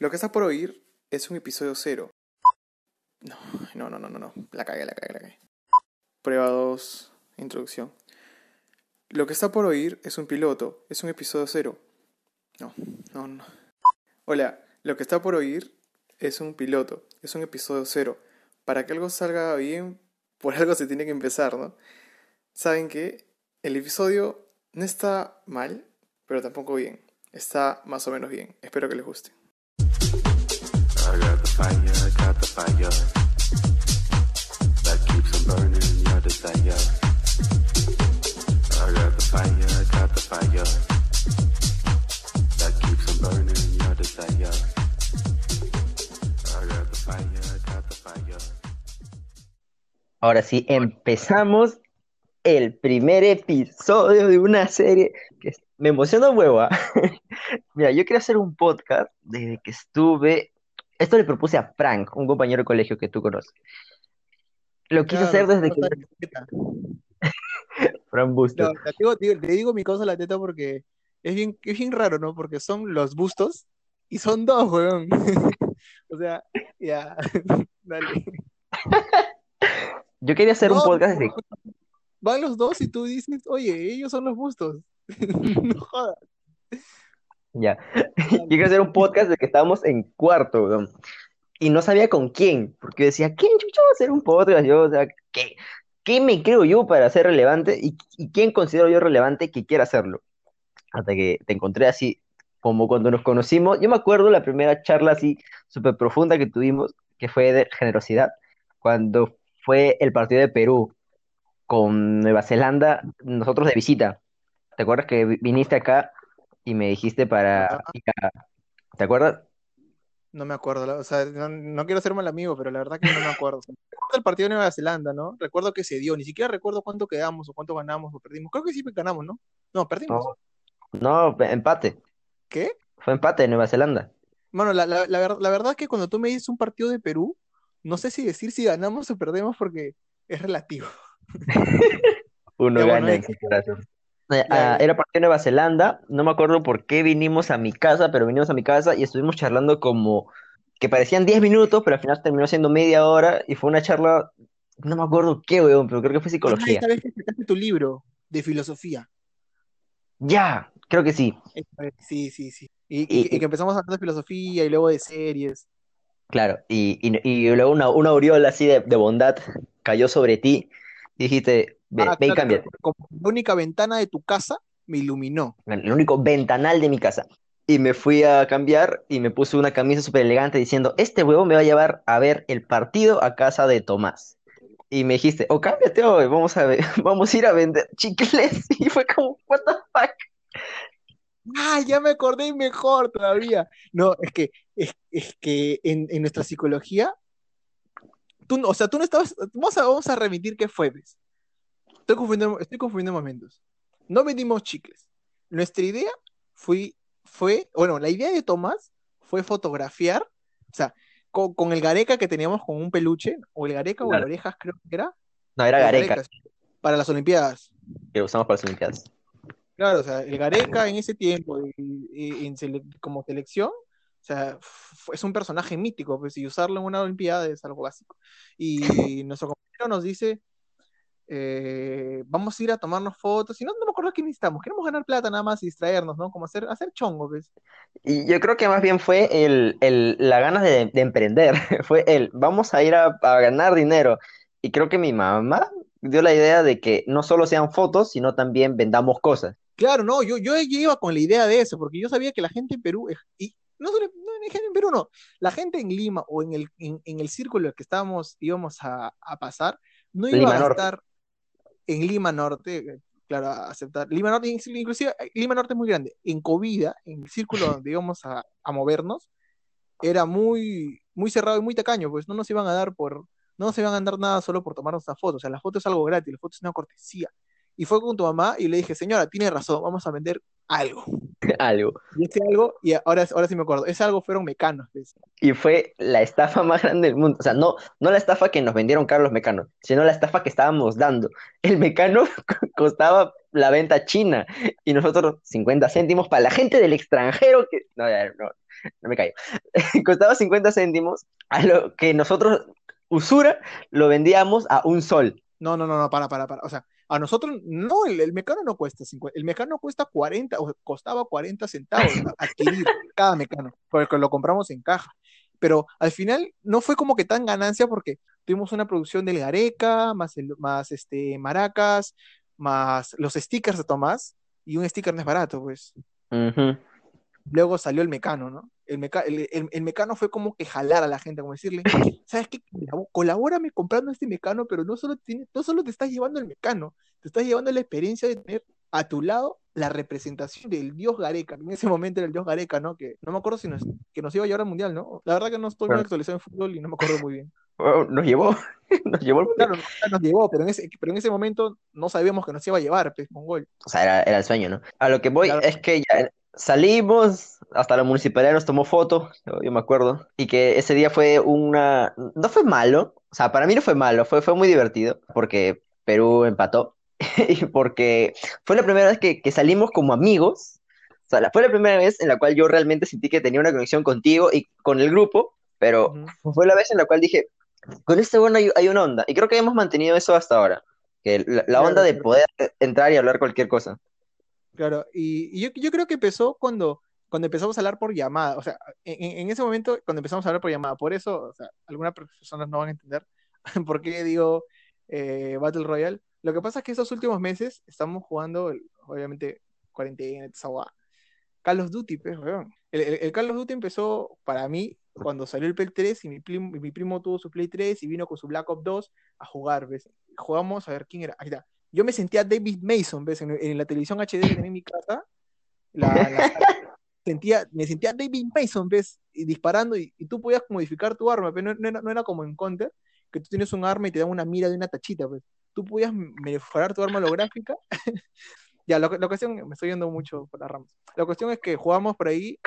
Lo que está por oír es un episodio cero. No, no, no, no, no. La cagué, la cagué, la cagué. Prueba 2, introducción. Lo que está por oír es un piloto, es un episodio cero. No, no, no. Hola, lo que está por oír es un piloto, es un episodio cero. Para que algo salga bien, por algo se tiene que empezar, ¿no? Saben que el episodio no está mal, pero tampoco bien. Está más o menos bien. Espero que les guste. Ahora sí, empezamos el primer episodio de una serie que me emociona un huevo. ¿ah? Mira, yo quería hacer un podcast desde que estuve. Esto le propuse a Frank, un compañero de colegio que tú conoces. Lo quise hacer desde que Frank Busto. No, te digo, te digo- te digo mi cosa a la teta porque es bien, es bien raro, ¿no? Porque son los bustos y son dos, weón. O sea, ya, dale. Yo quería hacer un podcast desde. Van los dos y tú dices, oye, ellos son los bustos. No jodas. Ya. Yo quería hacer un podcast desde que estábamos en cuarto, weón. Y no sabía con quién, porque decía, ¿quién chucha va a hacer un podcast? Yo, o sea, ¿qué, qué me creo yo para ser relevante? ¿Y, y quién considero yo relevante que quiera hacerlo? Hasta que te encontré así, como cuando nos conocimos. Yo me acuerdo la primera charla así súper profunda que tuvimos, que fue de generosidad, cuando fue el partido de Perú con Nueva Zelanda, nosotros de visita. ¿Te acuerdas que vi- viniste acá y me dijiste para ir a- ¿Te acuerdas? No me acuerdo, o sea, no, no quiero ser mal amigo, pero la verdad que no me acuerdo. O sea, recuerdo el partido de Nueva Zelanda, ¿no? Recuerdo que se dio, ni siquiera recuerdo cuánto quedamos o cuánto ganamos o perdimos. Creo que sí ganamos, ¿no? No, perdimos. No, no, empate. ¿Qué? Fue empate de Nueva Zelanda. Bueno, la, la, la, la verdad que cuando tú me dices un partido de Perú, no sé si decir si ganamos o perdemos porque es relativo. Uno bueno, gana eh. en su era partido de Nueva Zelanda, no me acuerdo por qué vinimos a mi casa, pero vinimos a mi casa y estuvimos charlando como que parecían 10 minutos, pero al final terminó siendo media hora y fue una charla, no me acuerdo qué, weón, pero creo que fue psicología. esta vez que sacaste tu libro de filosofía. Ya, creo que sí, Sí, sí, sí. Y, Y- y- y que empezamos hablando de filosofía y luego de series. claro. Y, y, y luego una, una aureola así de, de bondad cayó sobre ti y dijiste, ve, Ah, ve y cámbiate. como la única ventana de tu casa me iluminó. el único ventanal de mi casa. Y me fui a cambiar y me puse una camisa súper elegante diciendo, este huevo me va a llevar a ver el partido a casa de Tomás. Y me dijiste, oh, cámbiate hoy, vamos a ver, vamos a ir a vender chicles. Y fue como, what the fuck. Ah, ya me acordé mejor todavía. No, es que, es, es que en, en nuestra psicología, tú, no- o sea, tú no estabas, vamos a, vamos a remitir qué fue, ¿ves? Estoy confundiendo, estoy confundiendo momentos. No vendimos chicles. Nuestra idea fue, fue, bueno, la idea de Tomás fue fotografiar, o sea, con, con el Gareca que teníamos con un peluche, o el Gareca o el Claro. Orejas creo que era, No, era Gareca, Gareca, para las Olimpiadas. que usamos para las Olimpiadas. Claro, o sea, el Gareca en ese tiempo, y- y- en sele- como selección, o sea, es un personaje mítico, pues, y usarlo en una Olimpiada es algo básico. Y nuestro compañero nos dice, eh, vamos a ir a tomarnos fotos, y no, no me acuerdo qué necesitamos, queremos ganar plata nada más y distraernos, ¿no? Como hacer, hacer chongo, pues. Y yo creo que más bien fue el, el, la ganas de, de emprender, fue el, vamos a ir a, a ganar dinero. Y creo que mi mamá dio la idea de que no solo sean fotos, sino también vendamos cosas. Claro, no, yo, yo, iba con la idea de eso, porque yo sabía que la gente en Perú, y no solo no, en Perú, no, la gente en Lima o en el, en, en el círculo el que estábamos, íbamos a, a pasar, no iba Lima a Norte. En Lima Norte, eh, claro, aceptar. Lima Norte, inclusive, eh, Lima Norte es muy grande. En Covida, en el círculo donde íbamos a, a movernos, era muy, muy cerrado y muy tacaño, pues no nos iban a dar por, no nos iban a dar nada solo por tomarnos una foto. O sea, la foto es algo gratis, la foto es una cortesía. Y fue con tu mamá y le dije, señora, tiene razón, vamos a vender algo. Algo. Y ese algo, y ahora, ahora sí me acuerdo, ese algo fueron mecanos. pues. Y fue la estafa más grande del mundo. O sea, no, no la estafa que nos vendieron Carlos Mecano, sino la estafa que estábamos dando. El Mecano costaba la venta china y nosotros 50 céntimos para la gente del extranjero que... No, no. no me callo. Costaba 50 céntimos, a lo que nosotros, usura, lo vendíamos a un sol. No, no, no, no, para, para, para. O sea, a nosotros, no, el, el mecano no cuesta 50, el mecano cuesta 40, o costaba 40 centavos adquirir cada mecano, porque lo compramos en caja. Pero al final no fue como que tan ganancia porque tuvimos una producción del Gareca, más, el, más este, maracas, más los stickers de Tomás, y un sticker no es barato, pues. Luego salió el mecano, ¿no? El, meca- el, el- el mecano fue como que jalar a la gente, como decirle, ¿sabes qué? Colabórame comprando este mecano, pero no solo, tiene, no solo te estás llevando el mecano, te estás llevando la experiencia de tener a tu lado la representación del dios Gareca, en ese momento era el dios Gareca, ¿no? Que no me acuerdo si nos, que nos iba a llevar al mundial, ¿no? La verdad que no estoy muy actualizado en fútbol y no me acuerdo muy bien. Nos llevó, nos llevó el Claro, nos, llevó, pero en, ese, pero en ese momento no sabíamos que nos iba a llevar, pues, Mongol. O sea, era, era el sueño, ¿no? A lo que voy Claro. es que ya salimos, hasta la municipalidad nos tomó foto, yo, me acuerdo, y que ese día fue una... No fue malo, o sea, para mí no fue malo, fue, fue muy divertido, porque Perú empató, y porque fue la primera vez que, que salimos como amigos, o sea, la- fue la primera vez en la cual yo realmente sentí que tenía una conexión contigo y con el grupo, pero fue la vez en la cual dije, con este bueno hay, hay una onda, y creo que hemos mantenido eso hasta ahora, que la, onda de poder entrar y hablar cualquier cosa. Claro, y, yo, creo que empezó cuando, cuando empezamos a hablar por llamada, o sea, en, en- ese momento cuando empezamos a hablar por llamada, por eso, o sea, algunas personas no van a entender por qué digo eh, Battle Royale. Lo que pasa es que estos últimos meses estamos jugando, obviamente, cuarentena, hueá, Call of Duty, pues. El, el- el Call Duty empezó para mí cuando salió el Play 3 y mi mi primo tuvo su Play 3 y vino con su Black Ops 2 a jugar, ¿ves? Jugamos a ver quién era. Ahí está. Yo me sentía David Mason, ¿ves? En, en la televisión HD que tenía en mi casa. La, la- sentía, me sentía David Mason, ¿ves? Y disparando y, y tú podías modificar tu arma, pero no, no era, no era como en Counter, que tú tienes un arma y te dan una mira de una tachita, pues. Tú podías mejorar tu arma holográfica. ya, la, la cuestión, me estoy yendo mucho por las ramas. La cuestión es que jugábamos por ahí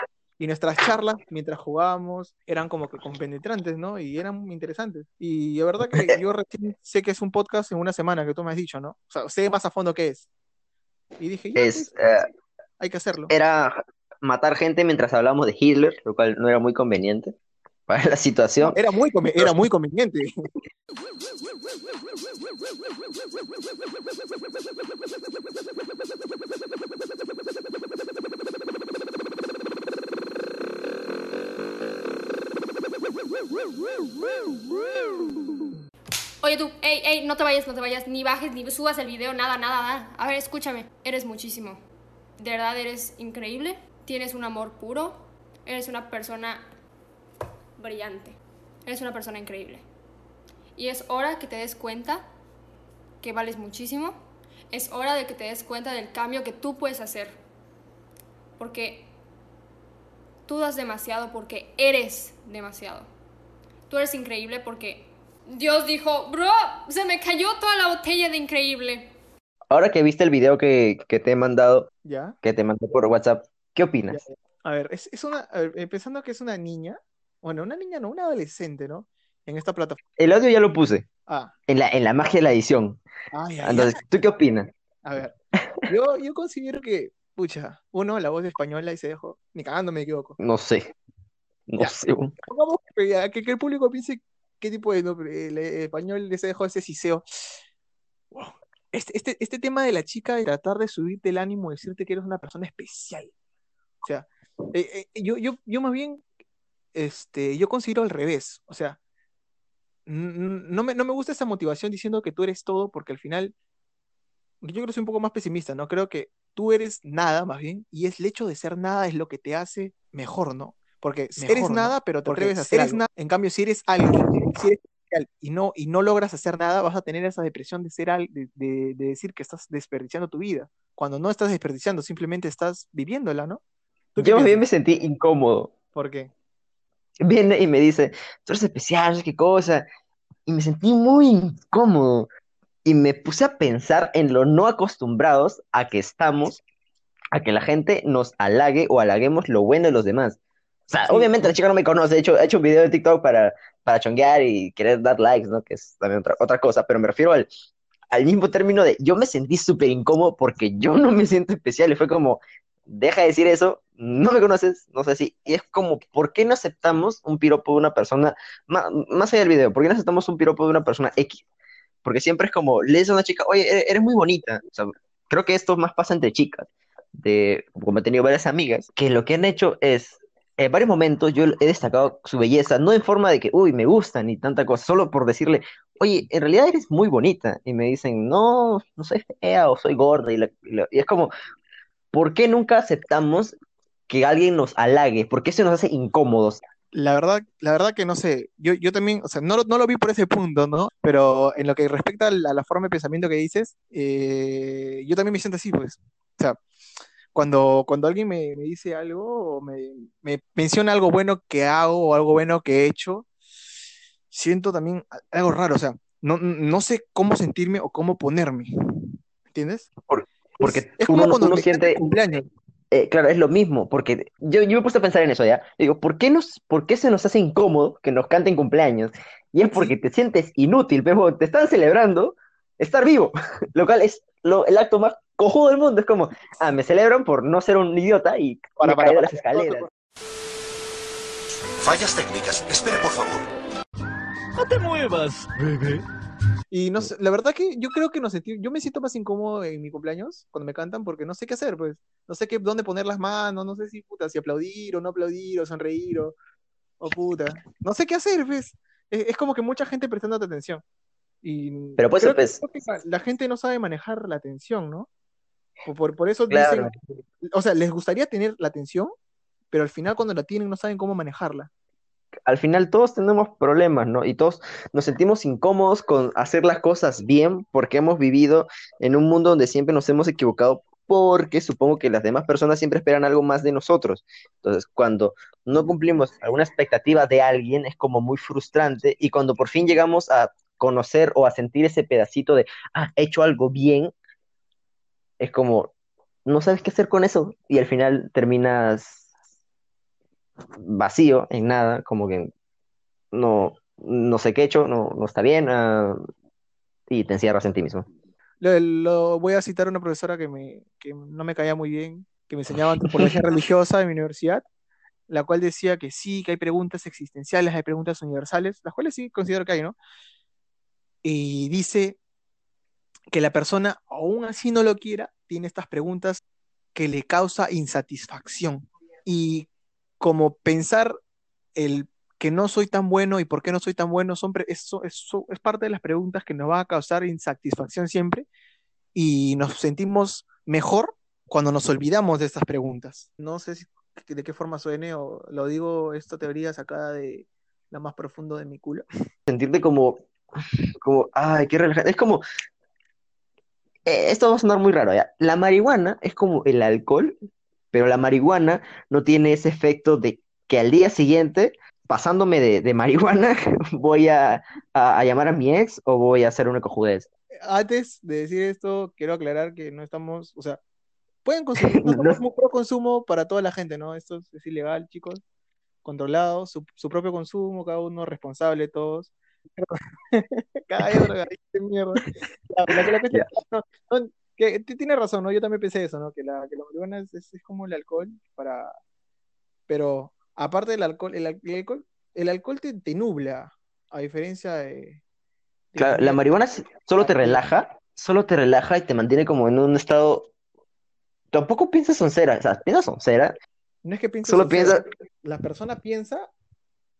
y nuestras charlas mientras jugábamos eran como que compenetrantes, ¿no? Y eran interesantes. Y la verdad que yo recién sé que es un podcast en una semana que tú me has dicho, ¿no? O sea, sé más a fondo qué es. Y dije, ya, Es, pues, eh, hay que hacerlo. era matar gente mientras hablamos de Hitler, lo cual no era muy conveniente para la situación. Era muy, era muy conveniente. Oye tú, ey, ey, no te vayas, no te vayas, ni bajes, ni subas el video, nada, nada, nada. A ver, escúchame, eres muchísimo. De verdad eres increíble, tienes un amor puro, eres una persona brillante, eres una persona increíble. Y es hora que te des cuenta que vales muchísimo, es hora de que te des cuenta del cambio que tú puedes hacer. Porque tú das demasiado porque eres demasiado. Tú eres increíble porque Dios dijo, bro, se me cayó toda la botella de increíble. Ahora que viste el video que, que te he mandado, ¿Ya? que te mandé por WhatsApp, ¿qué opinas? A ver, es, es una, a ver, empezando que es una niña, bueno, una niña no, una adolescente, ¿no? En esta plataforma. El audio ya lo puse, Ah, en la, en la magia de la edición. ay, ay, Entonces, ¿tú qué opinas? A ver, yo, yo considero que, pucha, uno, la voz española y se dejó, ni cagando me equivoco. No sé. No Ya. sé. Pongamos que, el público piense qué tipo de nombre, el, el español se dejó ese siseo. Wow. Este, este, este tema de la chica de tratar de subirte el ánimo, decirte que eres una persona especial. O sea, eh, eh, yo, yo, yo más bien, este, yo considero al revés. O sea, no me, no me gusta esa motivación diciendo que tú eres todo, porque al final, yo creo que soy un poco más pesimista, ¿no? Creo que tú eres nada, más bien, y es el hecho de ser nada es lo que te hace mejor, ¿no? Porque Mejor, eres ¿no? nada, pero te Porque atreves a ser hacer algo. nada. En cambio, si eres alguien, si eres y no, y no logras hacer nada, vas a tener esa depresión de ser al, de, de- de decir que estás desperdiciando tu vida. Cuando no estás desperdiciando, simplemente estás viviéndola, ¿no? ¿Tú qué Yo más bien me sentí incómodo. ¿Por qué? Viene y me dice, tú eres especial, qué cosa. Y me sentí muy incómodo. Y me puse a pensar en lo no acostumbrados a que estamos, a que la gente nos halague o halaguemos lo bueno de los demás. O sea, Sí, obviamente la chica no me conoce, he hecho, he hecho un video de TikTok para, para chonguear y querer dar likes, ¿no? Que es también otra, otra cosa, pero me refiero al, al mismo término de yo me sentí súper incómodo porque yo no me siento especial y fue como, deja de decir eso, no me conoces, no sé si, y es como, ¿por qué no aceptamos un piropo de una persona, ma- más, allá del video, ¿por qué no aceptamos un piropo de una persona X? Porque siempre es como, le dices a una chica, oye, eres, eres muy bonita, o creo que esto más pasa entre chicas, de, como he tenido varias amigas, que lo que han hecho es, en varios momentos yo he destacado su belleza, no en forma de que, uy, me gusta, ni tanta cosa, solo por decirle, oye, en realidad eres muy bonita, y me dicen, no, no soy fea o soy gorda, y, la- y y es como, ¿por qué nunca aceptamos que alguien nos halague? ¿Por qué se nos hace incómodos? La verdad, la verdad que no sé, yo, yo también, o sea, no, lo- no lo vi por ese punto, ¿no? Pero en lo que respecta a la, forma de pensamiento que dices, eh, yo también me siento así, pues. O sea, cuando, cuando alguien me, me dice algo o me, me menciona algo bueno que hago o algo bueno que he hecho, siento también algo raro, o sea, no, no sé cómo sentirme o cómo ponerme, ¿entiendes? Por- porque Es, es uno como cuando uno siente- cumpleaños. Eh, claro, es lo mismo, porque yo, yo me he puesto a pensar en eso ya. Digo, ¿por qué, nos, ¿por qué se nos hace incómodo que nos canten cumpleaños? Y es porque te sientes inútil, pero te están celebrando estar vivo, lo cual es lo, el acto más cojudo del mundo. Es como, ah, me celebran por no ser un idiota y Para, para. las escaleras. Fallas técnicas. Espere, por favor. No te muevas, bebé. Y no sé, la verdad que yo creo que no sentí, yo me siento más incómodo en mi cumpleaños cuando me cantan porque no sé qué hacer, pues. No sé qué, dónde poner las manos, no sé si puta, si aplaudir o no aplaudir o sonreír o, o puta. No sé qué hacer, pues. Es, es como que mucha gente prestando atención. Y Pero pues, pues- la, gente no sabe manejar la atención, ¿no? Por, por, por eso Claro. dicen, o sea, les gustaría tener la atención, pero al final cuando la tienen no saben cómo manejarla. Al final todos tenemos problemas, ¿no? Y todos nos sentimos incómodos con hacer las cosas bien porque hemos vivido en un mundo donde siempre nos hemos equivocado porque supongo que las demás personas siempre esperan algo más de nosotros. Entonces, cuando no cumplimos alguna expectativa de alguien es como muy frustrante y cuando por fin llegamos a conocer o a sentir ese pedacito de, ah, he hecho algo bien, es como, no sabes qué hacer con eso y al final terminas vacío, en nada, como que no, no sé qué he hecho, no, no está bien, ah, y te encierras en ti mismo. Lo, lo- voy a citar a una profesora que, me, que no me caía muy bien, que me enseñaba antropología religiosa en mi universidad, la cual decía que sí, que hay preguntas existenciales, hay preguntas universales, las cuales sí considero que hay, ¿no? Y dice que la persona, aún así no lo quiera, tiene estas preguntas que le causa insatisfacción. Y como pensar el que no soy tan bueno y por qué no soy tan bueno, son eso, eso es parte de las preguntas que nos va a causar insatisfacción siempre y nos sentimos mejor cuando nos olvidamos de estas preguntas. No sé si- de qué forma suene o lo digo esta teoría sacada de la más profundo de mi culo. Sentirte como, como, ay, qué relajante. Es como, eh, esto va a sonar muy raro, ¿ya? La marihuana es como el alcohol, pero la marihuana no tiene ese efecto de que al día siguiente, pasándome de, de marihuana, voy a, a- a llamar a mi ex o voy a hacer una cojudez. Antes de decir esto, quiero aclarar que no estamos, o sea, pueden consumir, no No. pro consumo para toda la gente, ¿no? Esto es, es ilegal, chicos, controlado, su, su propio consumo, cada uno responsable, todos. Cada drogadicto de mierda. La, la no, no, que tiene razón, ¿no? Yo también pensé eso, ¿no? Que la, que la marihuana es, es- es como el alcohol para... Pero aparte del alcohol, el, al- el alcohol, el alcohol te, te nubla, a diferencia de... de Claro, la marihuana solo te relaja, solo te relaja y te mantiene como en un estado. Tampoco piensas soncera, o sea, piensas soncera, No es que piense solo piensa, la persona piensa,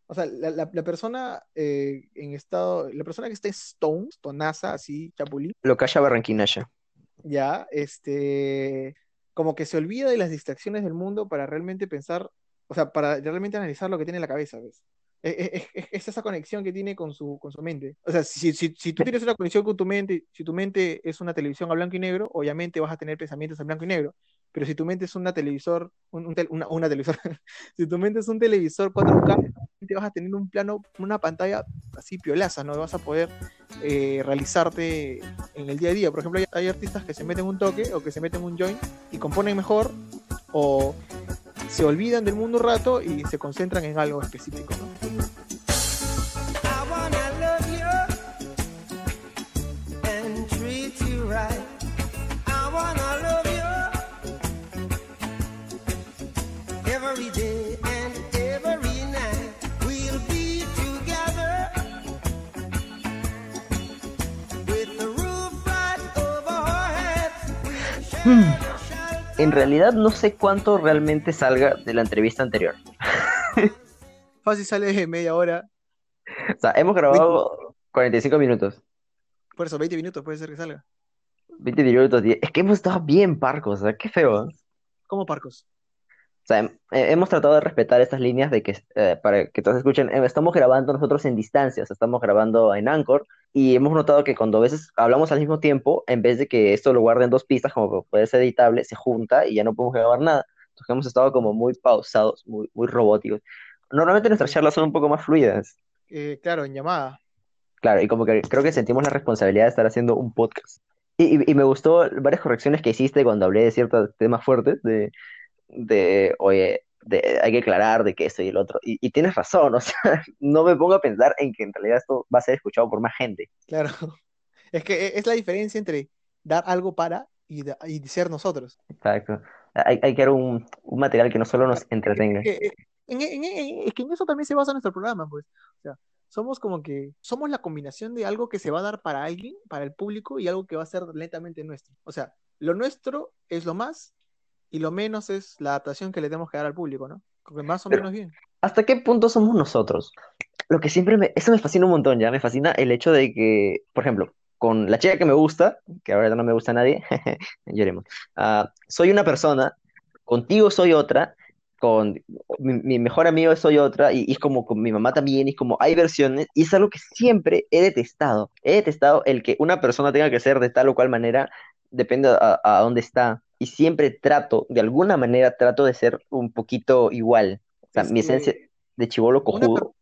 o sea, la, la- la persona eh, en estado, la persona que está stone, stonaza, así, chapulín, lo calla Barranquinaya. Ya, este, como que se olvida de las distracciones del mundo para realmente pensar, o sea, para realmente analizar lo que tiene en la cabeza, ¿ves? Es, es- es- es esa conexión que tiene con su, con su mente. O sea, si, si, si tú tienes una conexión con tu mente, si tu mente es una televisión a blanco y negro, obviamente vas a tener pensamientos en blanco y negro. Pero si tu mente es una televisor, un, un una, una televisor, si tu mente es un televisor 4K, vas a tener un plano, una pantalla así piolaza, ¿no? Vas a poder eh, realizarte en el día a día. Por ejemplo, hay, artistas que se meten un toque o que se meten un joint y componen mejor o se olvidan del mundo un rato y se concentran en algo específico. En realidad no sé cuánto realmente salga de la entrevista anterior. Fácil sale de media hora, O sea, hemos grabado 45 minutos. por eso 20 minutos puede ser que salga. 20 minutos, 10. Es que hemos estado bien parcos, o sea, qué feo. ¿eh? ¿Cómo Parcos? O sea, hem- hemos tratado de respetar estas líneas de que, eh, para que todos escuchen, eh, estamos grabando nosotros en distancia, o sea, estamos grabando en Anchor y hemos notado que cuando a veces hablamos al mismo tiempo, en vez de que esto lo guarden dos pistas, como puede ser editable, se junta y ya no podemos grabar nada. Entonces hemos estado como muy pausados, muy, muy robóticos. Normalmente nuestras charlas son un poco más fluidas, Eh, claro, en llamada. claro, y como que creo que sentimos la responsabilidad de estar haciendo un podcast. Y, y- y me gustó varias correcciones que hiciste cuando hablé de ciertos temas fuertes, de, de, oye, de, hay que aclarar de que esto y el otro. Y, y tienes razón, o sea, no me pongo a pensar en que en realidad esto va a ser escuchado por más gente. Claro. Es que e- es la diferencia entre dar algo para y, y ser nosotros. Exacto. Hay, hay que dar un, un material que no solo nos entretenga. Es que, en, en- en- es que en eso también se basa nuestro programa, pues. O sea, somos como que, somos la combinación de algo que se va a dar para alguien, para el público, y algo que va a ser netamente nuestro. O sea, lo nuestro es lo más y lo menos es la adaptación que le tenemos que dar al público, ¿no? Más o Pero- menos bien. ¿Hasta qué punto somos nosotros? Lo que siempre me, eso me fascina un montón, ya me fascina el hecho de que, por ejemplo, con la chica que me gusta, que ahora no me gusta a nadie, lloremos, ah, soy una persona, contigo soy otra, con mi, mi mejor amigo soy otra, y, y es como con mi mamá también, y es como hay versiones, y es algo que siempre he detestado. He detestado el que una persona tenga que ser de tal o cual manera, depende a, a dónde está, y siempre trato, de alguna manera, trato de ser un poquito igual. O sea, Es mi esencia de chivolo una, per- cojudo.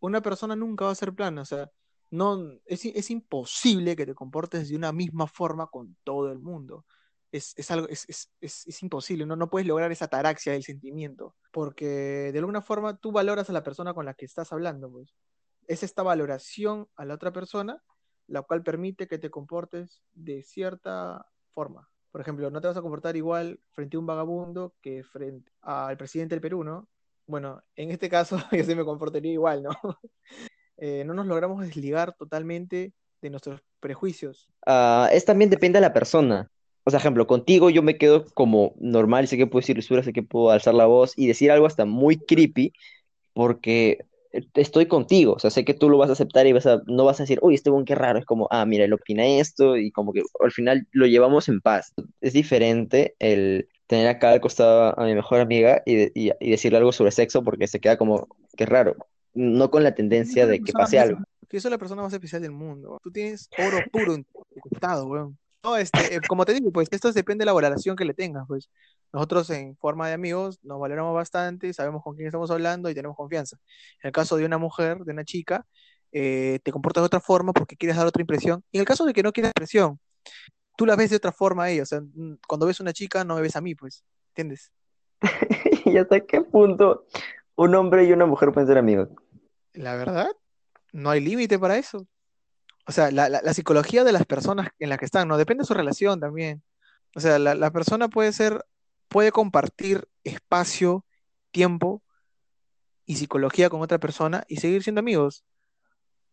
una persona nunca va a ser plana, o sea, no, es, es imposible que te comportes de una misma forma con todo el mundo. Es, es algo, es, es, imposible, ¿no? No puedes lograr esa ataraxia del sentimiento, porque de alguna forma tú valoras a la persona con la que estás hablando, pues. Es esta valoración a la otra persona la cual permite que te comportes de cierta forma. Por ejemplo, no te vas a comportar igual frente a un vagabundo que frente al presidente del Perú, ¿no? Bueno, en este caso yo sí me comportaría igual, ¿no? Eh, no nos logramos desligar totalmente de nuestros prejuicios. Ah, es también depende de la persona. O sea, ejemplo, contigo yo me quedo como normal, sé que puedo decir lisuras, sé que puedo alzar la voz y decir algo hasta muy creepy, porque estoy contigo, o sea, sé que tú lo vas a aceptar y vas a, no vas a decir, uy, este buen qué raro, es como, ah, mira, él opina esto y como que al final lo llevamos en paz. Es diferente el tener acá al costado a mi mejor amiga y, de- y, y decirle algo sobre sexo porque se queda como, qué raro, no con la tendencia de que pase algo. Yo soy la persona más especial del mundo. Tú tienes oro puro en tu costado, weón. No, este, eh, como te digo, pues esto depende de la valoración que le tengas, pues. Nosotros en forma de amigos nos valoramos bastante, sabemos con quién estamos hablando y tenemos confianza. En el caso de una mujer, de una chica, eh, te comportas de otra forma porque quieres dar otra impresión. Y en el caso de que no quieras impresión, tú la ves de otra forma a ella. O sea, cuando ves una chica, no me ves a mí, pues. ¿Entiendes? ¿Y hasta qué punto un hombre y una mujer pueden ser amigos? La verdad, no hay límite para eso. O sea, la, la- la psicología de las personas en las que están, ¿no? Depende de su relación también. O sea, la, la persona puede ser, puede compartir espacio, tiempo y psicología con otra persona y seguir siendo amigos.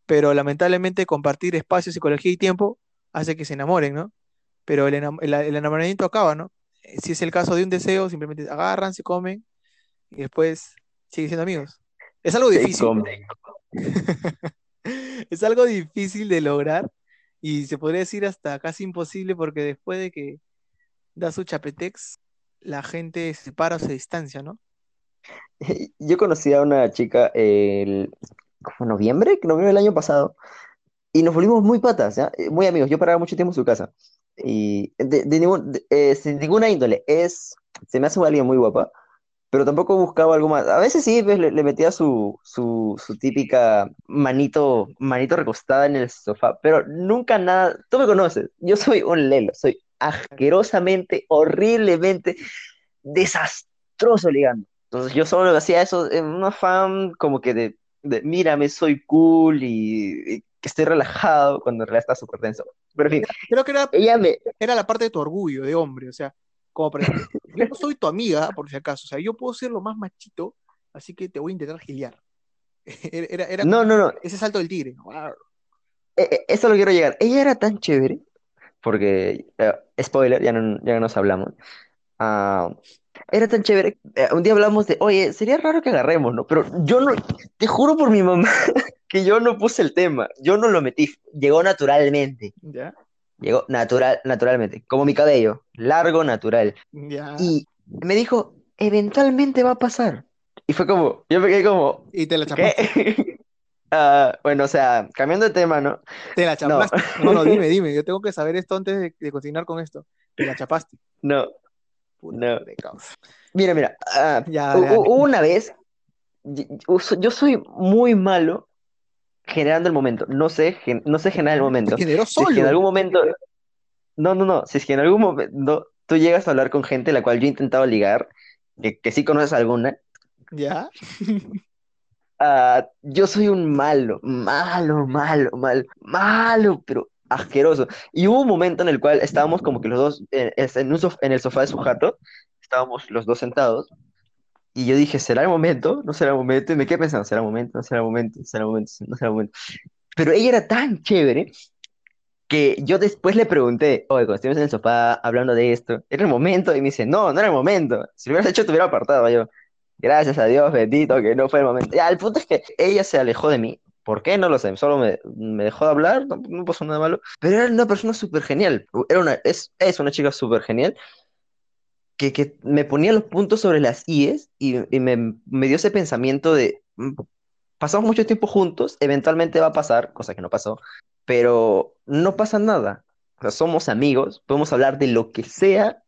Pero lamentablemente compartir espacio, psicología y tiempo hace que se enamoren, ¿no? Pero el, enam- el- el enamoramiento acaba, ¿no? Eh, Si es el caso de un deseo, simplemente agarran, se comen y después siguen siendo amigos. Es algo difícil. Es algo difícil de lograr y se podría decir hasta casi imposible porque después de que da su chapetex, la gente se separa o se distancia, ¿no? Yo conocí a una chica el ¿cómo, noviembre, noviembre del año pasado, y nos volvimos muy patas, ¿ya? Eh, Muy amigos. Yo paraba mucho tiempo en su casa. Y de, eh, sin ninguna índole. Es, se me hace alguien muy guapa, pero tampoco buscaba algo más. A veces sí, pues, le, metía su, su, su típica manito, manito recostada en el sofá, pero nunca nada. Tú me conoces, yo soy un lelo, soy asquerosamente, horriblemente desastroso ligando. Entonces yo solo hacía eso en una fan como que de, de mírame, soy cool y, y que estoy relajado cuando en realidad está súper tenso. Pero en fin, Creo que era, ella me... era la parte de tu orgullo de hombre, o sea, como por ejemplo, yo no soy tu amiga, por si acaso, o sea, yo puedo ser lo más machito, así que te voy a intentar giliar. Era, era, No, no, no, ese salto del tigre. eh, eh, eso lo quiero llegar. Ella era tan chévere porque, eh, spoiler, ya no, ya no nos hablamos. Ah, era tan chévere. eh, un día hablamos de, oye, sería raro que agarremos, ¿no? Pero yo no, te juro por mi mamá que yo no puse el tema, yo no lo metí, llegó naturalmente, ¿Ya? llegó natural, naturalmente, como mi cabello, largo, natural. ¿Ya? Y me dijo, eventualmente va a pasar. Y fue como, yo me quedé como, Y te la chapaste. ¿qué? Ah, bueno, o sea, cambiando de tema, ¿no? Te la No, chapaste. No, no, dime, dime. Yo tengo que saber esto antes de, de continuar con esto. Te la chapaste. no, Puta no. Mira, mira, ah, Ya, dale, dale. una vez, yo so- yo soy muy malo generando el momento, no sé, no sé generar el momento. generó Si es que en solo. algún momento, no, no, no, si es que en algún momento tú llegas a hablar con gente la cual yo he intentado ligar, que, que sí conoces alguna, ¿Ya? ah, yo soy un malo, malo, malo, malo, malo, pero asqueroso. Y hubo un momento en el cual estábamos como que los dos eh, es- en, un sof- en el sofá de su jato, estábamos los dos sentados, y yo dije, ¿será el momento? ¿No será el momento? Y me quedé pensando, ¿será el momento? ¿No será el momento? ¿No será el momento? ¿No será el momento? Pero ella era tan chévere que yo después le pregunté, oye, cuando estuvimos en el sofá hablando de esto, ¿era el momento? Y me dice, no, no era el momento. Si lo hubieras hecho, te hubiera apartado. Yo, gracias a Dios, bendito, que no fue el momento. Ya, el punto es que ella se alejó de mí. ¿Por qué? No lo sé. Solo me, me dejó de hablar, no, no pasó nada malo. Pero era una persona súper genial. Era una, es, es una chica súper genial que, que me ponía los puntos sobre las IES y, y me, me dio ese pensamiento de, mm, pasamos mucho tiempo juntos, eventualmente va a pasar, cosa que no pasó, pero no pasa nada. O sea, somos amigos, podemos hablar de lo que sea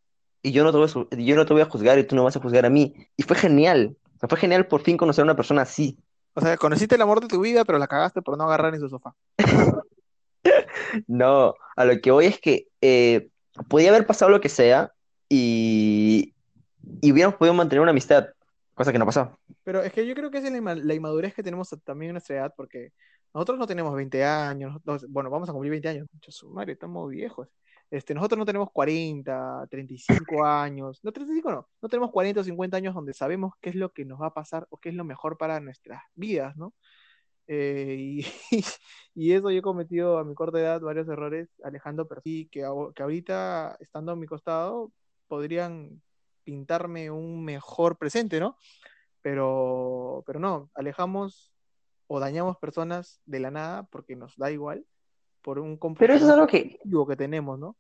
y yo no te voy a, yo no te voy a juzgar y tú no vas a juzgar a mí. Y fue genial. O sea, fue genial por fin conocer a una persona así. O sea, conociste el amor de tu vida, pero la cagaste por no agarrar en su sofá. No, a lo que voy es que eh, podía haber pasado lo que sea y, y hubiéramos podido mantener una amistad, cosa que no pasó. Pero es que yo creo que es la, inma- la inmadurez que tenemos también en nuestra edad, porque nosotros no tenemos 20 años, nosotros- bueno, vamos a cumplir 20 años, su madre, estamos viejos. Este, nosotros no tenemos 40, 35 años, no 35 no, no tenemos 40 o 50 años donde sabemos qué es lo que nos va a pasar o qué es lo mejor para nuestras vidas, ¿no? Eh, y, y eso yo he cometido a mi corta edad varios errores, alejando personas y que, que ahorita, estando a mi costado, podrían pintarme un mejor presente, ¿no? Pero, pero no, alejamos o dañamos personas de la nada porque nos da igual por un Pero eso es algo que, que tenemos, ¿no?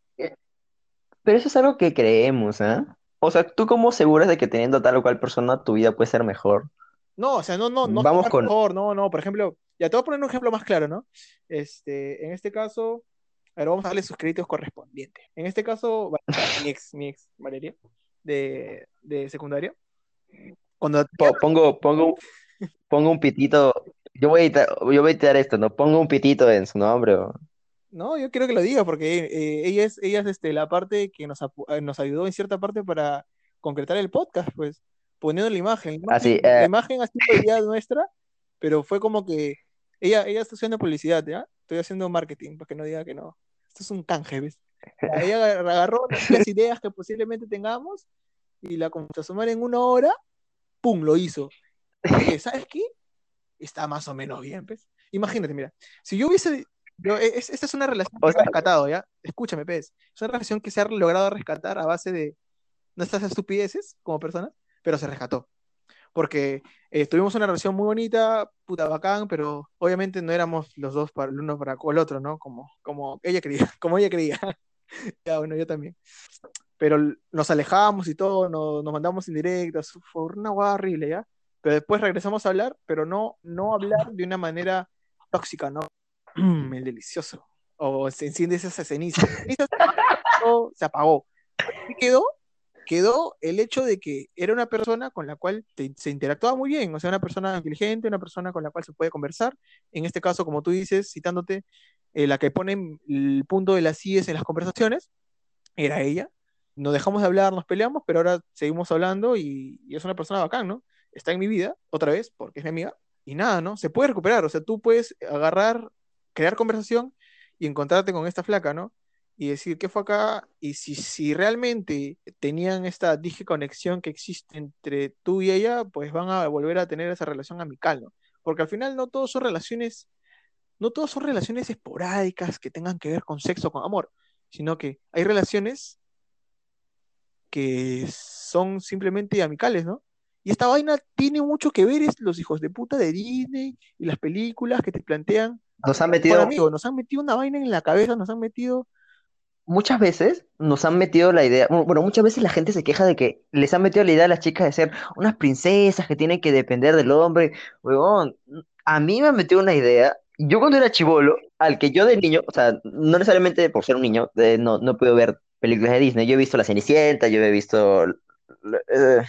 pero eso es algo que creemos, ¿ah? O sea, ¿tú cómo aseguras de que teniendo tal o cual persona tu vida puede ser mejor? No, o sea, no, no, no Vamos con- mejor, no, no, por ejemplo, ya te voy a poner un ejemplo más claro, ¿no? Este, en este caso, a ver, vamos a darle sus créditos correspondientes. En este caso, mi ex, mi ex, Valeria, de, de secundaria, cuando Po- pongo, pongo, pongo un pitito, yo voy a editar, yo voy a editar esto, ¿no? Pongo un pitito en su nombre o... No, yo quiero que lo diga porque eh, ella es, ella es este, la parte que nos, eh, nos ayudó en cierta parte para concretar el podcast, pues, poniendo la imagen. La Ah, sí, imagen, la eh. imagen ha sido idea nuestra, pero fue como que ella, ella está haciendo publicidad, ¿ya? Estoy haciendo marketing, para que no diga que no. Esto es un canje, ¿ves? Ella agar- agarró las ideas que posiblemente tengamos y la comenzó a sumar en una hora, ¡pum! Lo hizo. ¿sabes qué? Está más o menos bien, pues. Imagínate, mira, si yo hubiese yo, e- es- esta es una relación O que se ha sea- rescatado, ¿ya? Escúchame, Pez. Es una relación que se ha logrado rescatar a base de nuestras estupideces como personas, pero se rescató. Porque eh, tuvimos una relación muy bonita, puta bacán, pero obviamente no éramos los dos para el uno para el otro, ¿no? Como, como ella quería, como ella creía. ya, bueno, yo también. Pero nos alejamos y todo, nos, nos mandamos indirectas, fue una guada horrible, ¿ya? Pero después regresamos a hablar, pero no, no hablar de una manera tóxica, ¿no? Mm, el delicioso. O se enciende esa ceniza. Ceniza se apagó. ¿Qué quedó? Quedó el hecho de que era una persona con la cual se interactuaba muy bien, o sea, una persona inteligente, una persona con la cual se puede conversar. En este caso, como tú dices, citándote, eh, la que pone el punto de las IES en las conversaciones, era ella. Nos dejamos de hablar, nos peleamos, pero ahora seguimos hablando y, y es una persona bacán, ¿no? Está en mi vida, otra vez, porque es mi amiga, y nada, ¿no? Se puede recuperar, o sea, tú puedes agarrar, crear conversación y encontrarte con esta flaca, ¿no? Y decir qué fue acá, y si, realmente tenían esta dije conexión que existe entre tú y ella, pues van a volver a tener esa relación amical, ¿no? Porque al final no todos son relaciones, no todos son relaciones esporádicas que tengan que ver con sexo, con amor. sino que hay relaciones que son simplemente amicales, ¿no? Y esta vaina tiene mucho que ver es los hijos de puta de Disney y las películas que te plantean. Nos han metido, amigo, nos han metido una vaina en la cabeza, nos han metido. muchas veces nos han metido la idea, bueno, muchas veces la gente se queja de que les han metido la idea a las chicas de ser unas princesas que tienen que depender del hombre. Huevón, a mí me han metido una idea. Yo cuando era chivolo, al que yo de niño, o sea, no necesariamente por ser un niño, eh, no, no puedo ver películas de Disney. Yo he visto La Cenicienta, yo he visto, eh,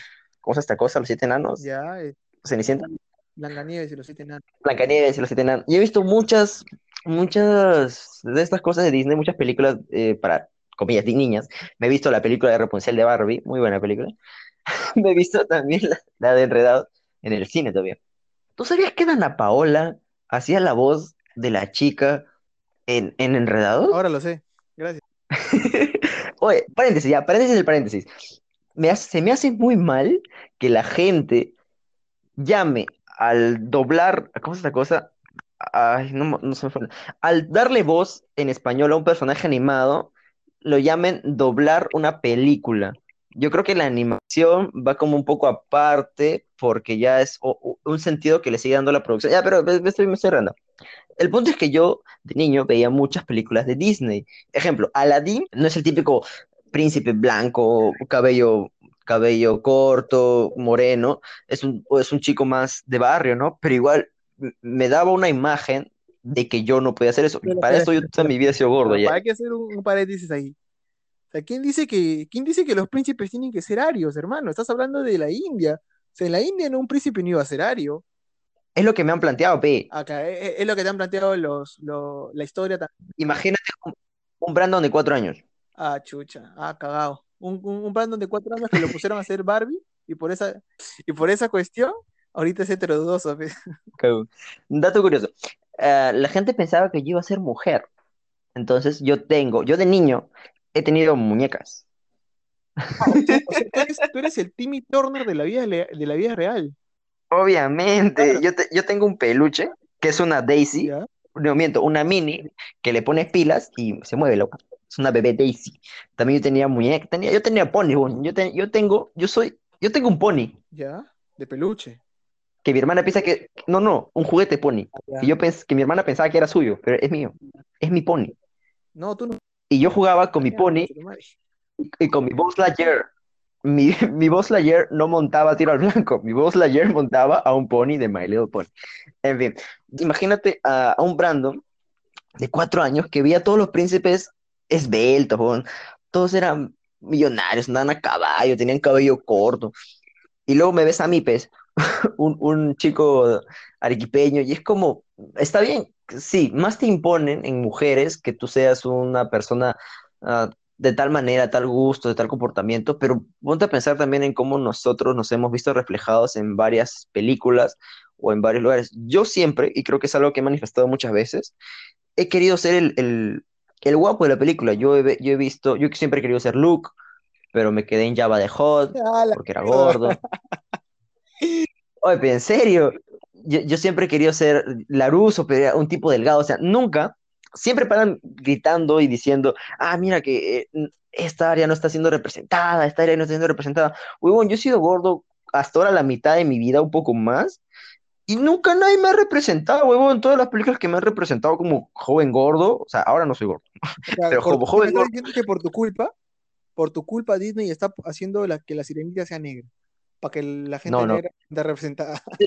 ¿cómo es esta cosa? Los siete enanos. Ya, eh, Cenicienta. Blancanieves y los siete enanos. Blancanieves y los siete enanos. Y he visto muchas, muchas de estas cosas de Disney, muchas películas eh, para, comillas, de niñas. Me he visto la película de Rapunzel de Barbie, muy buena película. Me he visto también la, la de Enredados en el cine todavía. ¿Tú sabías que Dana Paola hacía la voz de la chica en, en Enredados? Ahora lo sé. Gracias. Oye, paréntesis, ya, paréntesis del paréntesis. Me hace- se me hace muy mal que la gente llame al doblar, ¿cómo es esta cosa? Ay, no, no se me fue. Al darle voz en español a un personaje animado, lo llamen doblar una película. Yo creo que la animación va como un poco aparte porque ya es o- o- un sentido que le sigue dando la producción. Ya, pero me me estoy, me estoy errando. El punto es que yo de niño veía muchas películas de Disney. Ejemplo, Aladdin no es el típico príncipe blanco, cabello, cabello corto, moreno, es un, es un chico más de barrio, ¿no? Pero igual me daba una imagen de que yo no podía hacer eso. Pero, Para esto yo toda mi vida he sido gordo ya. hay que hacer un, un paréntesis ahí. O sea, ¿quién dice que, quién dice que los príncipes tienen que ser arios, hermano? Estás hablando de la India. O sea, en la India no un príncipe no iba a ser ario. Es lo que me han planteado, pe. Acá es, es lo que te han planteado los, lo- la historia. Imagínate un, un Brandon de cuatro años. Ah, chucha, ah, cagado. Un, un, un Brandon de cuatro años que lo pusieron a hacer Barbie y por esa, y por esa cuestión, ahorita es. Cabrón. Un dato curioso. Ah, la gente pensaba que yo iba a ser mujer. Entonces yo tengo, yo de niño he tenido muñecas. Ah, o sea, tú eres, tú eres el Timmy Turner de la vida, de la vida real. Obviamente, Claro. yo, te- yo tengo un peluche que es una Daisy, ¿Ya? no miento, una mini que le pones pilas y se mueve, loca. Es una bebé Daisy. También yo tenía muñeca, tenía, yo tenía pony, weón. Yo, te- yo tengo, yo soy, yo tengo un pony ¿Ya? De peluche. que mi hermana piensa que, no, no, un juguete pony. Ya. Que yo pens, que mi hermana pensaba que era suyo, pero es mío, es mi pony. No, tú no. Y yo jugaba con mi pony y con mi Buzz Lightyear. Mi, mi Buzz Lightyear no montaba tiro al blanco, mi Buzz Lightyear montaba a un pony de My Little Pony. En fin, imagínate a, a un Brandon de cuatro años que veía a todos los príncipes esbeltos. Todos eran millonarios, andaban a caballo, tenían cabello corto. Y luego me ves a mí, pues, un, un chico arequipeño, y es como, está bien, sí, más te imponen en mujeres que tú seas una persona ah, de tal manera, tal gusto, de tal comportamiento, pero ponte a pensar también en cómo nosotros nos hemos visto reflejados en varias películas o en varios lugares. Yo siempre, y creo que es algo que he manifestado muchas veces, he querido ser el, el guapo de la película. Yo he, yo he visto, yo siempre he querido ser Luke, pero me quedé en Java de Hot Ah, porque era gordo. Oye, pero en serio, yo, yo siempre he querido ser Laruso, pero era un tipo delgado, o sea, nunca, siempre paran gritando y diciendo, ah, mira que eh, esta área no está siendo representada, esta área no está siendo representada. Huevón, yo he sido gordo hasta ahora la mitad de mi vida, un poco más, y nunca nadie me ha representado, huevón, todas las películas que me han representado como joven gordo, o sea, ahora no soy gordo, O sea, pero por- como joven gordo, diciendo que por tu culpa, por tu culpa Disney está haciendo la, que la sirenita sea negra, para que la gente no, no, negra esté representada.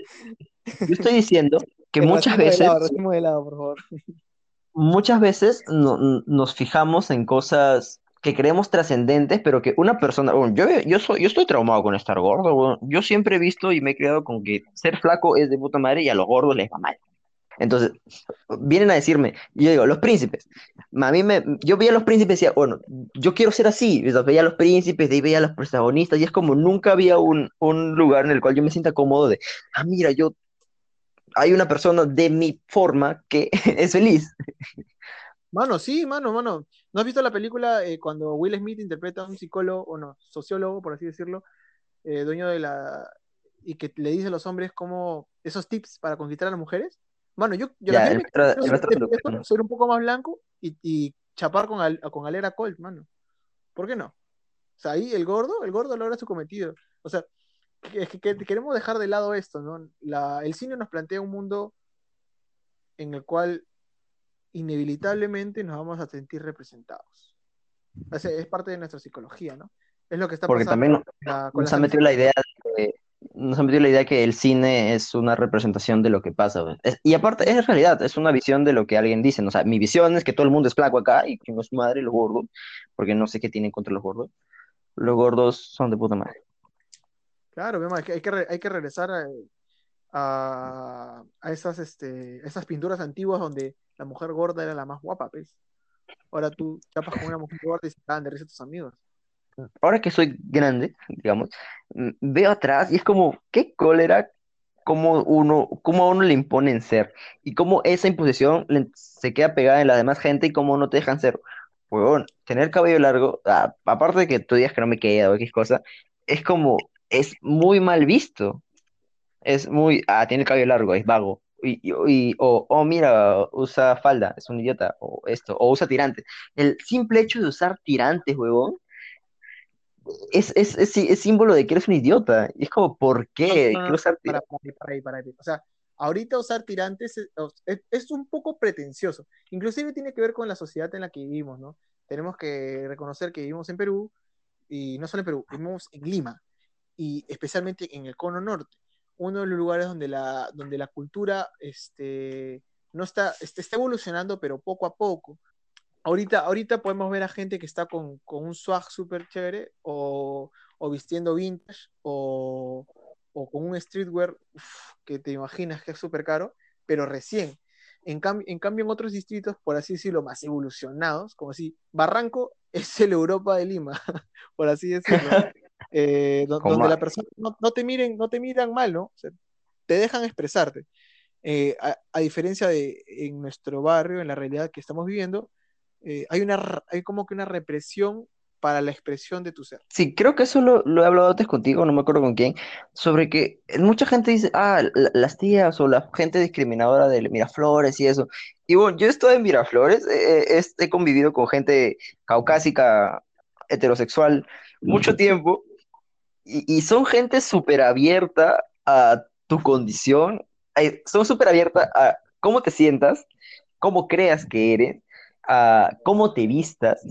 yo estoy diciendo que muchas de veces lado, racismo de lado, por favor. muchas veces no- nos fijamos en cosas que creemos trascendentes, pero que una persona, bueno, yo, yo soy, yo estoy traumado con estar gordo. Yo siempre he visto y me he criado con que ser flaco es de puta madre y a los gordos les va mal. Entonces, vienen a decirme, yo digo, los príncipes. A mí me, yo veía a los príncipes y decía, bueno, yo quiero ser así. Sea, veía a los príncipes, de veía a los protagonistas, y es como nunca había un, un lugar en el cual yo me sienta cómodo de, ah, mira, yo, hay una persona de mi forma que es feliz. Mano, sí, mano, mano. ¿No has visto la película eh, cuando Will Smith interpreta a un psicólogo, o no, sociólogo, por así decirlo, eh, dueño de la... y que le dice a los hombres como esos tips para conquistar a las mujeres? Mano, yo, yo Ya, el gente maestro- me el maestro quiero de educación. ser un poco más blanco y, y chapar con, Al- con Alera Colt, mano. ¿Por qué no? O sea, ahí el gordo, el gordo logra su cometido. O sea, es que, que- queremos dejar de lado esto, ¿no? La, el cine nos plantea un mundo en el cual inevitablemente nos vamos a sentir representados. Es parte de nuestra psicología, ¿no? Es lo que está Porque pasando también con la- con nos las ha metido la idea de que, nos ha metido la idea que el cine es una representación de lo que pasa. Es- y aparte, es realidad, es una visión de lo que alguien dice, ¿no? O sea, mi visión es que todo el mundo es flaco acá y que no es madre los gordos, porque no sé qué tienen contra los gordos. Los gordos son de puta madre. Claro, hay que, hay que regresar a, a, a esas, este, esas pinturas antiguas donde la mujer gorda era la más guapa, ¿ves? Ahora tú chapas con una mujer gorda y se cagan de risa tus amigos. Ahora que soy grande, digamos, veo atrás y es como, qué cólera cómo uno, cómo a uno le imponen ser y cómo esa imposición se queda pegada en la demás gente y cómo no te dejan ser. Huevón, tener cabello largo, ah, aparte de que tú digas que no me queda o X cosa, es como, es muy mal visto. Es muy, ah, tiene el cabello largo, es vago. Y, y- y- o, oh, mira, usa falda, es un idiota, o esto, o usa tirantes. El simple hecho de usar tirantes, huevón, es, es, es, sí- es símbolo de que eres un idiota. Y es como, ¿por qué? No, no, Quiero usar Para, tirantes. para ahí, para ahí, para ahí. O sea, ahorita usar tirantes es, es- es un poco pretencioso. Inclusive tiene que ver con la sociedad en la que vivimos, ¿no? Tenemos que reconocer que vivimos en Perú, y no solo en Perú, vivimos en Lima, y especialmente en el Cono Norte, uno de los lugares donde la, donde la cultura este, no está, este, está evolucionando, pero poco a poco. Ahorita, ahorita podemos ver a gente que está con, con un swag súper chévere o, o vistiendo vintage o, o con un streetwear uf, que te imaginas que es súper caro, pero recién. En, cam- en cambio, en otros distritos, por así decirlo, más evolucionados, como si Barranco es el Europa de Lima, por así decirlo, eh, donde la persona no, no te miren, no te miran mal, ¿no? O sea, te dejan expresarte. Eh, a, a diferencia de en nuestro barrio, en la realidad que estamos viviendo, eh, hay una, hay como que una represión para la expresión de tu ser. Sí, creo que eso lo, lo he hablado antes contigo, no me acuerdo con quién, sobre que mucha gente dice, ah, la- las tías o la gente discriminadora de Miraflores y eso. Y bueno, yo estoy en Miraflores, eh, eh, he convivido con gente caucásica, heterosexual, mucho tiempo, y, y son gente súper abierta a tu condición, eh, son súper abierta a cómo te sientas, cómo creas que eres, a cómo te vistas.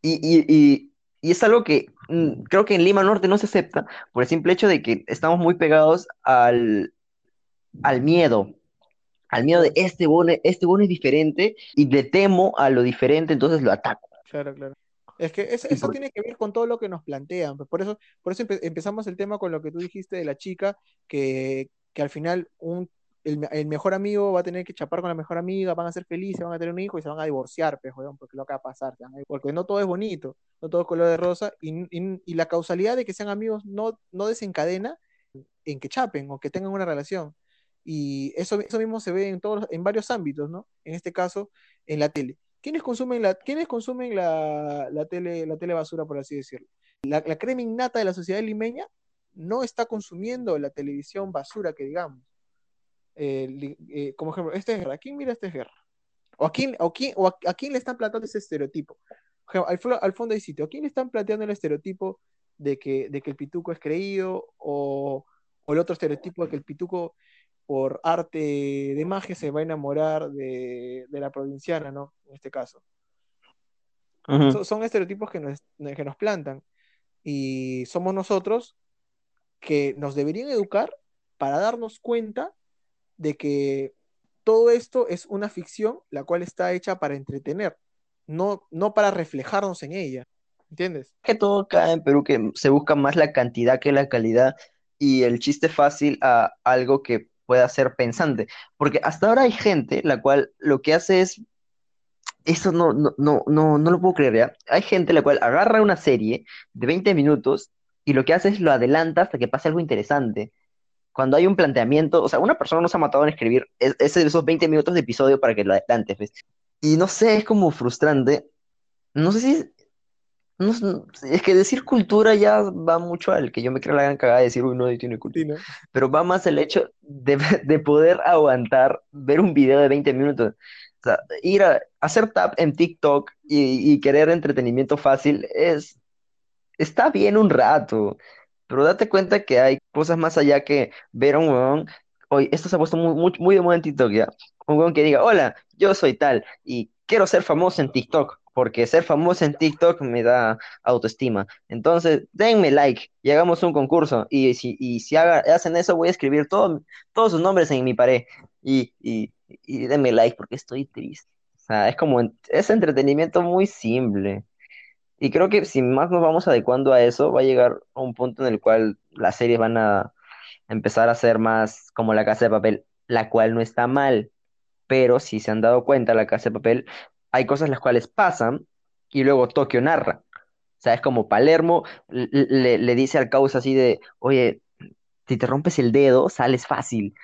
Y, y, y, y es algo que mm, creo que en Lima Norte no se acepta por el simple hecho de que estamos muy pegados al, al miedo, al miedo de este bono, este bono es diferente y le temo a lo diferente, entonces lo ataco. Claro, claro. Es que eso, tiene que ver con todo lo que nos plantean. pues, Por eso, por eso empe- empezamos el tema con lo que tú dijiste de la chica, que, que al final un, el, el mejor amigo va a tener que chapar con la mejor amiga, van a ser felices, van a tener un hijo y se van a divorciar, pues, weón, porque lo que va a pasar, porque no todo es bonito, no todo es color de rosa, y, y- y la causalidad de que sean amigos no, no desencadena en que chapen o que tengan una relación. Y eso, eso mismo se ve en todos, en varios ámbitos, ¿no? En este caso, en la tele. ¿Quiénes consumen la, ¿quiénes consumen la, la tele, la tele basura, por así decirlo? La, la crema innata de la sociedad limeña no está consumiendo la televisión basura que digamos. Eh, eh, como ejemplo, esta es guerra. ¿A quién mira esta es guerra? ¿O a quién, o quién- o a, quién le están planteando ese estereotipo? Al fondo hay sitio. ¿A quién le están planteando el estereotipo de que, de que el pituco es creído? O, o el otro estereotipo de que el pituco por arte de magia se va a enamorar de, de la provinciana, ¿no? En este caso. So- son estereotipos que nos, que nos plantan. Y somos nosotros que nos deberían educar para darnos cuenta de que todo esto es una ficción la cual está hecha para entretener, no, no para reflejarnos en ella. ¿Entiendes? que todo acá en Perú que se busca más la cantidad que la calidad y el chiste fácil a algo que pueda ser pensante. Porque hasta ahora hay gente la cual lo que hace es, eso no, no, no, no, no lo puedo creer ya. Hay gente la cual agarra una serie de 20 minutos y lo que hace es lo adelanta hasta que pase algo interesante. Cuando hay un planteamiento, o sea, una persona no se ha matado en escribir es- es- esos 20 minutos de episodio para que lo adelante, ¿ves? Y no sé, es como frustrante. No sé si no, es que decir cultura ya va mucho al que yo me creo la gran cagada de decir, uy, no, tiene cultura. Pero va más el hecho de, de poder aguantar ver un video de 20 minutos. O sea, ir a hacer tap en TikTok y, y querer entretenimiento fácil es, está bien un rato, pero date cuenta que hay cosas más allá que ver a un huevón. Oye, esto se ha puesto muy, muy, muy de moda en TikTok ya. Un huevón que diga, hola, yo soy tal y quiero ser famoso en TikTok, porque ser famoso en TikTok me da autoestima. Entonces, denme like y hagamos un concurso. Y si, y si haga- hacen eso, voy a escribir todo- todos sus nombres en mi pared. Y, y, y denme like porque estoy triste. O sea, es como, es entretenimiento muy simple. Y creo que si más nos vamos adecuando a eso, va a llegar a un punto en el cual las series van a empezar a ser más como La Casa de Papel, la cual no está mal, pero si se han dado cuenta, La Casa de Papel, hay cosas las cuales pasan y luego Tokio narra. O sea, es como Palermo le, dice al causa así de, oye, si te rompes el dedo, sales fácil.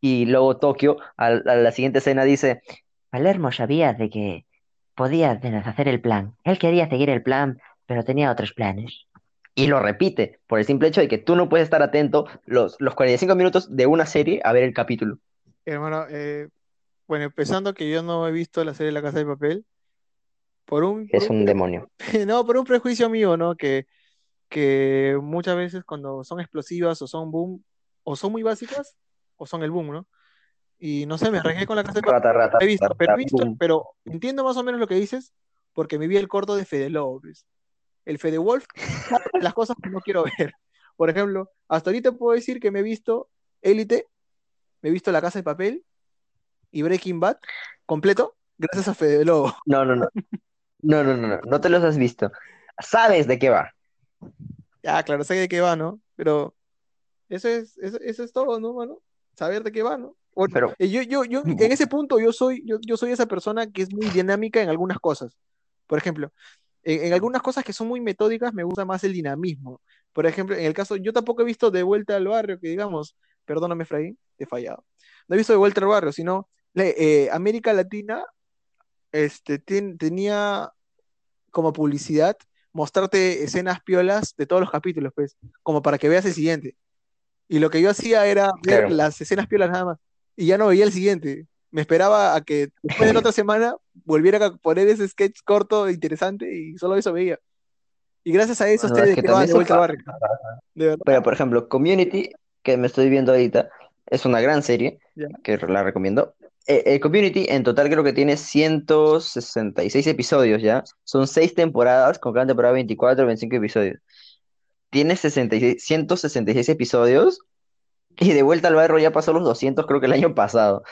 Y luego Tokio, a, la siguiente escena, dice, Palermo sabía de que podía deshacer el plan. Él quería seguir el plan, pero tenía otros planes. Y lo repite, por el simple hecho de que tú no puedes estar atento los, los 45 minutos de una serie a ver el capítulo. Hermano, eh, bueno, empezando que yo no he visto la serie La Casa de Papel, por un, Es un demonio. no, por un prejuicio mío, ¿no? Que, que muchas veces cuando son explosivas o son boom, o son muy básicas, o son el boom, ¿no? Y no sé, me arriesgué con La Casa de Papel, Rata, rata, he visto, rata, pero he visto, pero entiendo más o menos lo que dices, porque me vi el corto de Fede ¿ves? El Fede Wolf, las cosas que no quiero ver. Por ejemplo, hasta ahorita puedo decir que me he visto Élite, me he visto La Casa de Papel y Breaking Bad completo gracias a Fede Lobo. No, no, no. No, no, no, no. No te los has visto. Sabes de qué va. Ya, claro, sé de qué va, ¿no? Pero eso es, eso, eso es todo, ¿no, mano? Saber de qué va, ¿no? Bueno, Pero eh, yo, yo, yo, en ese punto yo soy, yo, yo soy esa persona que es muy dinámica en algunas cosas. Por ejemplo, en, en algunas cosas que son muy metódicas me gusta más el dinamismo. Por ejemplo, en el caso, yo tampoco he visto De Vuelta al Barrio, que digamos, perdóname, Efraín, te he fallado. No he visto De Vuelta al Barrio, sino eh, América Latina este, ten- tenía como publicidad mostrarte escenas piolas de todos los capítulos, pues, como para que veas el siguiente. Y lo que yo hacía era ver Claro. las escenas piolas nada más. Y ya no veía el siguiente. Me esperaba a que después de la otra semana volviera a poner ese sketch corto interesante y solo eso veía. Y gracias a eso No, sé es que vuelta barrio. Verdad. Pero, por ejemplo, Community, que me estoy viendo ahorita, es una gran serie que la recomiendo. Eh, eh, Community en total creo que tiene 166 episodios ya. Son 6 temporadas, con cada temporada 24 o 25 episodios. Tiene 66, 166 episodios y de vuelta al barrio ya pasó los 200 creo que el año pasado.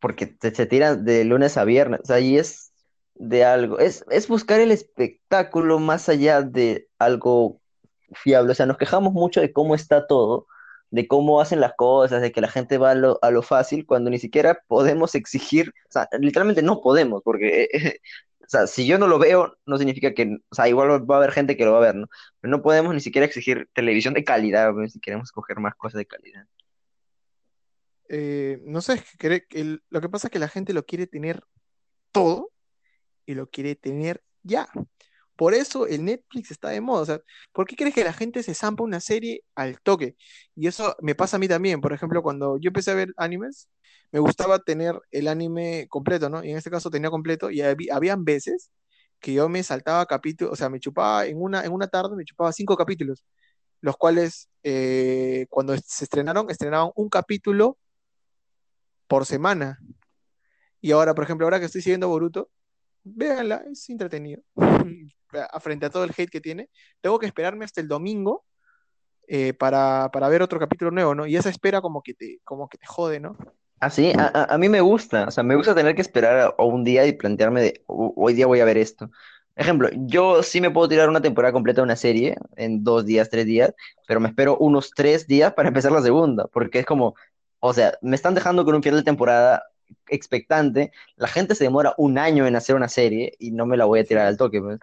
Porque se tiran de lunes a viernes. O ahí es de algo. Es, es buscar el espectáculo más allá de algo fiable. O sea, nos quejamos mucho de cómo está todo, de cómo hacen las cosas, de que la gente va a lo, a lo fácil, cuando ni siquiera podemos exigir, o sea, literalmente no podemos, porque, eh, o sea, si yo no lo veo, no significa que, o sea, igual va a haber gente que lo va a ver, ¿no? Pero no podemos ni siquiera exigir televisión de calidad, si queremos coger más cosas de calidad. Eh, no sé, que lo que pasa es que la gente lo quiere tener todo y lo quiere tener ya. Por eso el Netflix está de moda. O sea, ¿por qué crees que la gente se zampa una serie al toque? Y eso me pasa a mí también. Por ejemplo, cuando yo empecé a ver animes, me gustaba tener el anime completo, ¿no? Y en este caso tenía completo y había, habían veces que yo me saltaba capítulos, o sea, me chupaba en una, en una tarde, me chupaba cinco capítulos, los cuales eh, cuando se estrenaron, estrenaban un capítulo por semana. Y ahora, por ejemplo, ahora que estoy siguiendo Boruto, véanla, es entretenido. A- Frente a todo el hate que tiene, tengo que esperarme hasta el domingo eh, para, para ver otro capítulo nuevo, ¿no? Y esa espera como que te, como que te jode, ¿no? Así, a, a, a mí me gusta, o sea, me gusta tener que esperar a, a un día y plantearme de, "Ho- hoy día voy a ver esto. Ejemplo, yo sí me puedo tirar una temporada completa de una serie en dos días, tres días, pero me espero unos tres días para empezar la segunda, porque es como, o sea, me están dejando con un final de temporada expectante, la gente se demora un año en hacer una serie y no me la voy a tirar al toque, pues.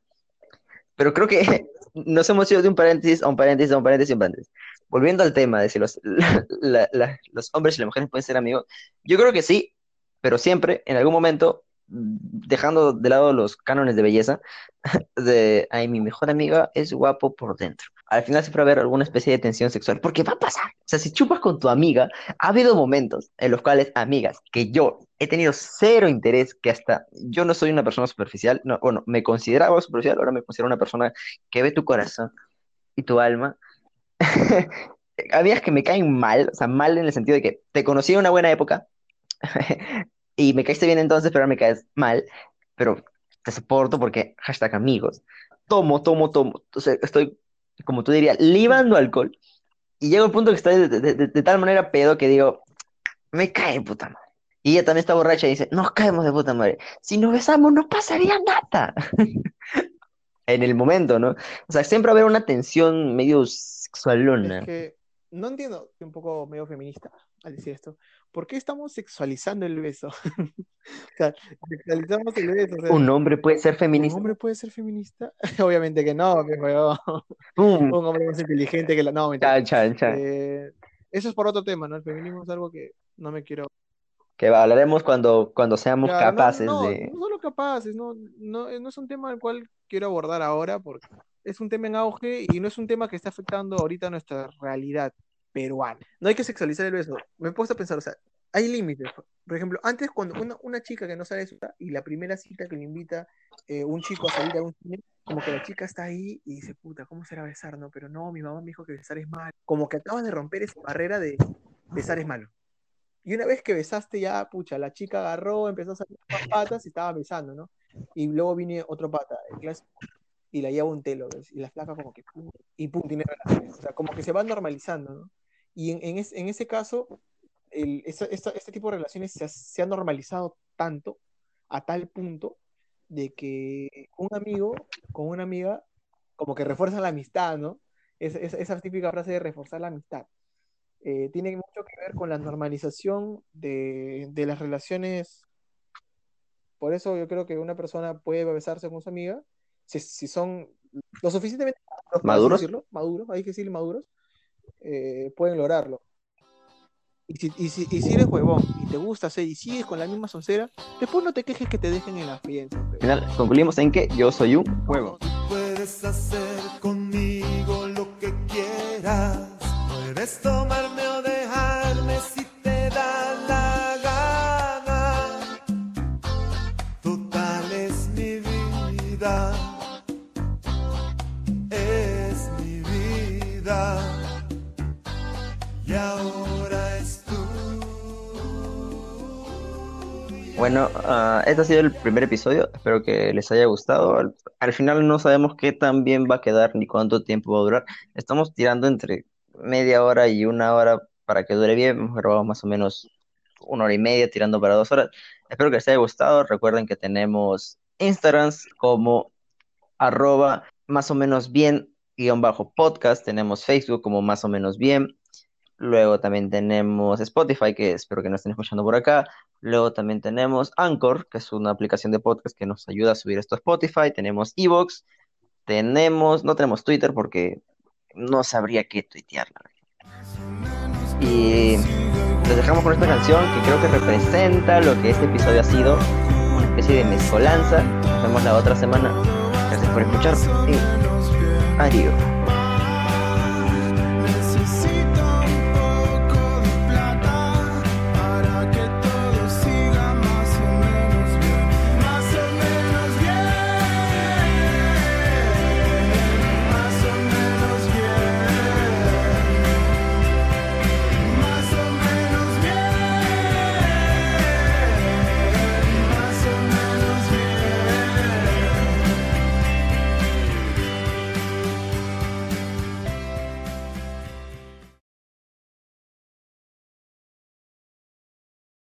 Pero creo que nos hemos ido de un paréntesis a un paréntesis a un paréntesis a un paréntesis. Volviendo al tema de si los, los hombres y las mujeres pueden ser amigos, yo creo que sí, pero siempre, en algún momento, dejando de lado los cánones de belleza, de, ay, mi mejor amiga es guapo por dentro. Al final siempre va a haber alguna especie de tensión sexual, porque va a pasar. O sea, si chupas con tu amiga, ha habido momentos en los cuales amigas que yo he tenido cero interés, que hasta yo no soy una persona superficial, no, bueno, me consideraba superficial, ahora me considero una persona que ve tu corazón y tu alma. Amigas que me caen mal, o sea, mal en el sentido de que te conocí en una buena época y me caíste bien entonces, pero ahora me caes mal, pero te soporto porque hashtag amigos. Tomo, tomo, tomo. O sea, estoy, como tú dirías, libando alcohol y llego al punto que estoy de, de- de- de tal manera pedo que digo, me cae puta madre. Y ella también está borracha y dice, nos caemos de puta madre. Si nos besamos no pasaría nada. En el momento, ¿no? O sea, siempre va a haber una tensión medio sexualona. Es que no entiendo, un poco medio feminista al decir esto. ¿Por qué estamos sexualizando el beso? O sea, sexualizamos el beso. o sea, ¿Un hombre puede ser ¿un feminista? hombre puede ser feminista? Obviamente que no. ¡Pum! Un hombre más inteligente que la. No, mentira. Chan, chan, chan. Eh, eso es por otro tema, ¿no? El feminismo es algo que no me quiero. Que hablaremos cuando, cuando seamos Claro, no, capaces no, de... no solo capaces, no, no, no es un tema al cual quiero abordar ahora porque es un tema en auge y no es un tema que está afectando ahorita nuestra realidad peruana. No hay que sexualizar el beso. Me he puesto a pensar, o sea, hay límites. Por ejemplo, antes cuando una, una chica que no sabe eso y la primera cita que le invita eh, un chico a salir a un cine, como que la chica está ahí y dice, puta, ¿cómo será besar? No, pero no, mi mamá me dijo que besar es malo. Como que acabas de romper esa barrera de besar es malo. Y una vez que besaste ya, pucha, la chica agarró, empezó a salir las patas y estaba besando, ¿no? Y luego viene otro pata, el clásico, y la lleva un telo, ¿ves? Y la flaca como que, y pum, tiene relaciones. O sea, como que se van normalizando, ¿no? Y en, en, es- en ese caso, el- esta- este tipo de relaciones se ha, se ha normalizado tanto, a tal punto, de que un amigo con una amiga, como que refuerzan la amistad, ¿no? Es- es- esa típica frase de reforzar la amistad eh, tiene mucho que ver con la normalización de, de las relaciones. Por eso yo creo que una persona puede besarse con su amiga si, si son lo suficientemente ¿Maduros? decirlo, maduros, hay que decir maduros, eh, pueden lograrlo. Y si, y, si, y si eres huevón y te gusta hacer y sigues con la misma soncera, después no te quejes que te dejen en la fiesta. Al final, concluimos en que yo soy un juego. Puedes hacer conmigo lo que quieras. Puedes tomarme Bueno, ah, este ha sido el primer episodio. Espero que les haya gustado. Al, al final no sabemos qué tan bien va a quedar ni cuánto tiempo va a durar. Estamos tirando entre media hora y una hora para que dure bien. Hemos más o menos una hora y media, tirando para dos horas. Espero que les haya gustado. Recuerden que tenemos Instagrams como arroba más o menos bien guion bajo podcast. Tenemos Facebook como más o menos bien. Luego también tenemos Spotify, que espero que nos estén escuchando por acá. Luego también tenemos Anchor, que es una aplicación de podcast que nos ayuda a subir esto a Spotify. Tenemos Evox. Tenemos, no tenemos Twitter porque no sabría qué tuitear. Y les dejamos con esta canción que creo que representa lo que este episodio ha sido. Una especie de mezcolanza. Nos vemos la otra semana. Gracias por escuchar y adiós.